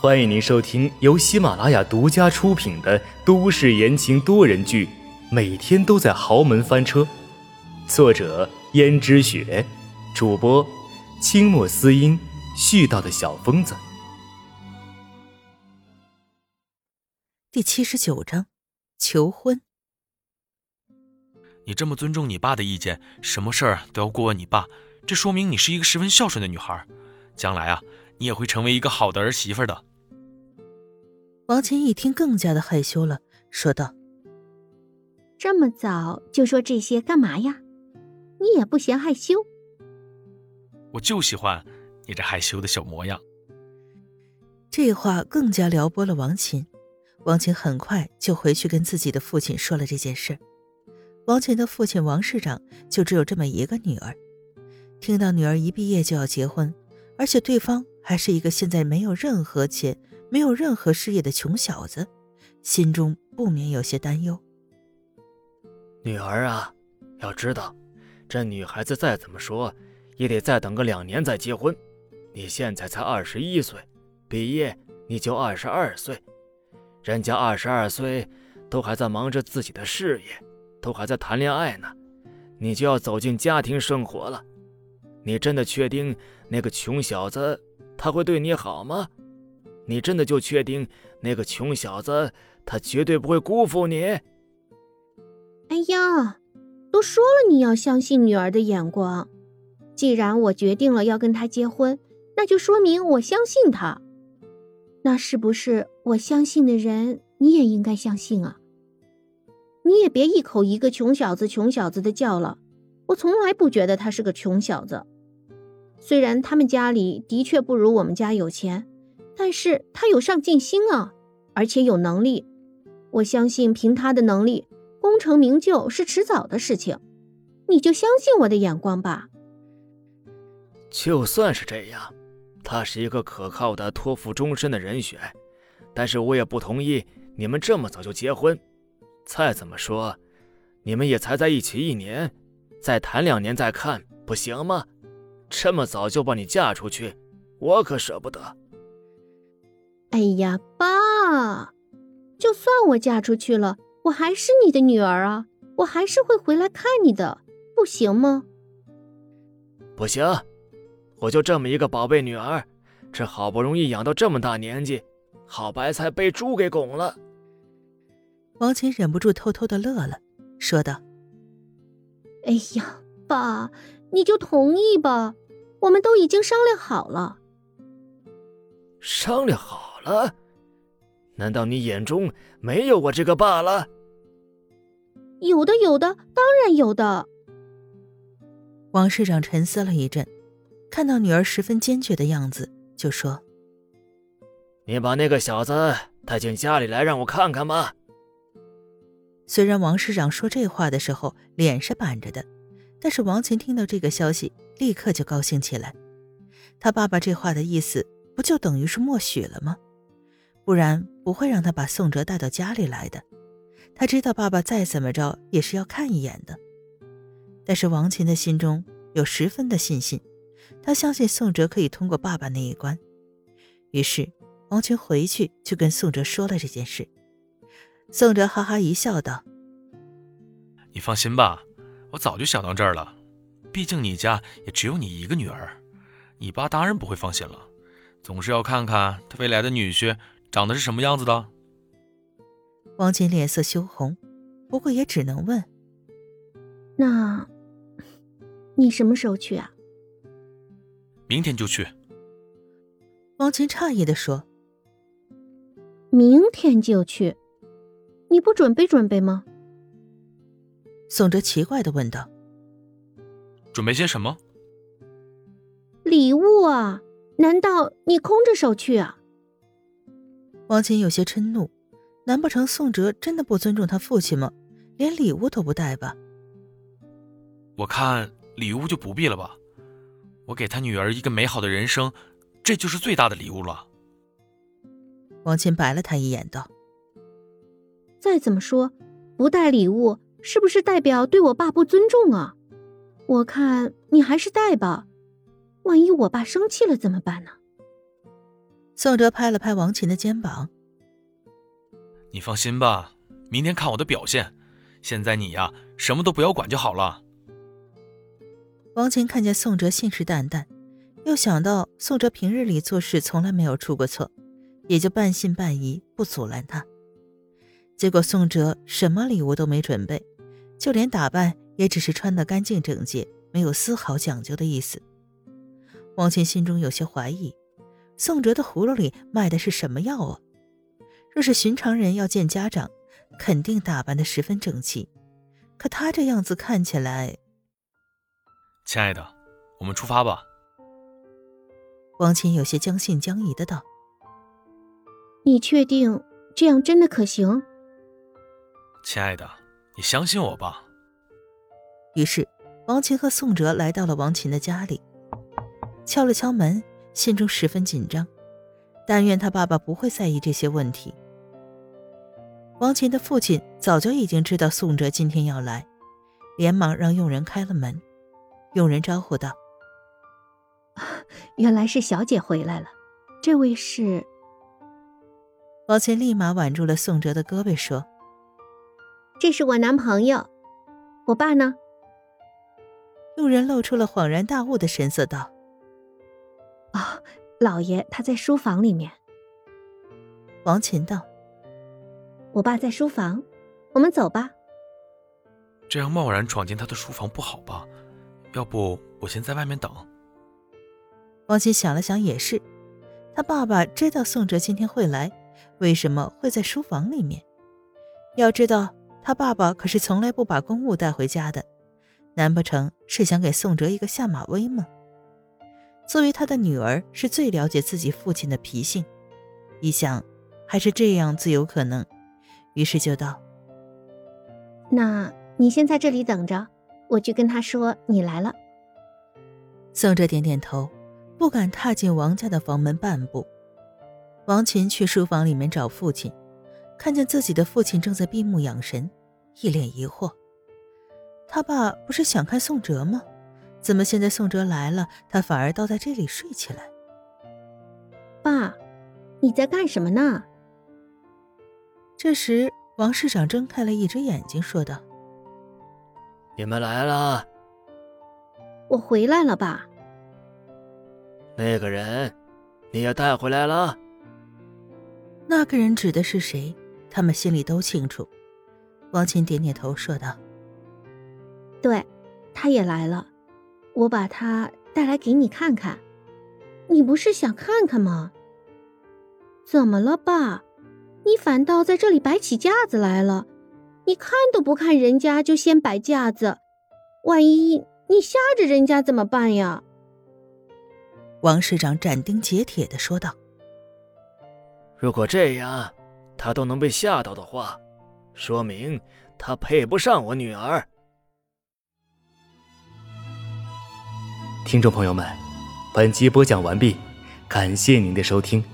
欢迎您收听由喜马拉雅独家出品的都市言情多人剧《每天都在豪门翻车》，作者：胭脂雪，主播：清墨思音，絮叨的小疯子。第七十九章，求婚。你这么尊重你爸的意见，什么事儿都要过问你爸，这说明你是一个十分孝顺的女孩。将来啊，你也会成为一个好的儿媳妇的。王琴一听，更加的害羞了，说道：“这么早就说这些干嘛呀？你也不嫌害羞？我就喜欢你这害羞的小模样。”这话更加撩拨了王琴。王琴很快就回去跟自己的父亲说了这件事。王琴的父亲王市长就只有这么一个女儿，听到女儿一毕业就要结婚，而且对方还是一个现在没有任何钱。没有任何事业的穷小子，心中不免有些担忧。女儿啊，要知道，这女孩子再怎么说，也得再等个两年再结婚。你现在才二十一岁，毕业你就二十二岁，人家二十二岁都还在忙着自己的事业，都还在谈恋爱呢，你就要走进家庭生活了。你真的确定那个穷小子他会对你好吗？你真的就确定那个穷小子他绝对不会辜负你？哎呀，都说了你要相信女儿的眼光。既然我决定了要跟他结婚，那就说明我相信他。那是不是我相信的人你也应该相信啊？你也别一口一个穷小子、穷小子的叫了。我从来不觉得他是个穷小子，虽然他们家里的确不如我们家有钱。但是他有上进心啊，而且有能力，我相信凭他的能力，功成名就是迟早的事情。你就相信我的眼光吧。就算是这样，他是一个可靠的托付终身的人选，但是我也不同意你们这么早就结婚。再怎么说，你们也才在一起一年，再谈两年再看，不行吗？这么早就把你嫁出去，我可舍不得。哎呀，爸！就算我嫁出去了，我还是你的女儿啊，我还是会回来看你的，不行吗？不行，我就这么一个宝贝女儿，这好不容易养到这么大年纪，好白菜被猪给拱了。王琴忍不住偷偷的乐了，说道：“哎呀，爸，你就同意吧，我们都已经商量好了。”商量好。了？难道你眼中没有我这个爸了？有的，有的，当然有的。王市长沉思了一阵，看到女儿十分坚决的样子，就说：“你把那个小子带进家里来，让我看看吧。”虽然王市长说这话的时候脸是板着的，但是王琴听到这个消息，立刻就高兴起来。他爸爸这话的意思，不就等于是默许了吗？不然不会让他把宋哲带到家里来的。他知道爸爸再怎么着也是要看一眼的。但是王琴的心中有十分的信心，他相信宋哲可以通过爸爸那一关。于是王琴回去就跟宋哲说了这件事。宋哲哈哈一笑，道：“你放心吧，我早就想到这儿了。毕竟你家也只有你一个女儿，你爸当然不会放心了，总是要看看他未来的女婿。”长得是什么样子的？王琴脸色羞红，不过也只能问：“那，你什么时候去啊？”明天就去。王琴诧异的说：“明天就去？你不准备准备吗？”宋哲奇怪的问道：“准备些什么？”礼物啊？难道你空着手去啊？王琴有些嗔怒，难不成宋哲真的不尊重他父亲吗？连礼物都不带吧？我看礼物就不必了吧。我给他女儿一个美好的人生，这就是最大的礼物了。王琴白了他一眼，道：“再怎么说，不带礼物是不是代表对我爸不尊重啊？我看你还是带吧，万一我爸生气了怎么办呢？”宋哲拍了拍王琴的肩膀：“你放心吧，明天看我的表现。现在你呀，什么都不要管就好了。”王琴看见宋哲信誓旦旦，又想到宋哲平日里做事从来没有出过错，也就半信半疑，不阻拦他。结果宋哲什么礼物都没准备，就连打扮也只是穿得干净整洁，没有丝毫讲究的意思。王琴心中有些怀疑，宋哲的葫芦里卖的是什么药啊？若是寻常人要见家长，肯定打扮得十分整齐，可他这样子看起来……亲爱的，我们出发吧。王琴有些将信将疑的道：“你确定这样真的可行？”亲爱的，你相信我吧。于是，王琴和宋哲来到了王琴的家里，敲了敲门，心中十分紧张，但愿他爸爸不会在意这些问题。王琴的父亲早就已经知道宋哲今天要来，连忙让佣人开了门。佣人招呼道：“原来是小姐回来了，这位是……”王琴立马挽住了宋哲的胳膊，说。这是我男朋友，我爸呢？路人露出了恍然大悟的神色，道：“啊，老爷他在书房里面。”王琴道：“我爸在书房，我们走吧。”这样贸然闯进他的书房不好吧？要不我先在外面等。王琴想了想，也是，他爸爸知道宋哲今天会来，为什么会在书房里面？要知道。他爸爸可是从来不把公务带回家的，难不成是想给宋哲一个下马威吗？作为他的女儿，是最了解自己父亲的脾性，一想还是这样最有可能，于是就道：“那你先在这里等着，我去跟他说你来了。”宋哲点点头，不敢踏进王家的房门半步。王琴去书房里面找父亲。看见自己的父亲正在闭目养神，一脸疑惑。他爸不是想看宋哲吗？怎么现在宋哲来了，他反而倒在这里睡起来？爸，你在干什么呢？这时，王市长睁开了一只眼睛，说道：“你们来了。”我回来了，爸。那个人，你也带回来了？那个人指的是谁？他们心里都清楚。王琴点点头，说道：“对，他也来了，我把他带来给你看看。你不是想看看吗？怎么了，爸？你反倒在这里摆起架子来了？你看都不看人家就先摆架子，万一你吓着人家怎么办呀？”王市长斩钉截铁的说道：“如果这样。”他都能被吓到的话，说明他配不上我女儿。听众朋友们，本集播讲完毕，感谢您的收听。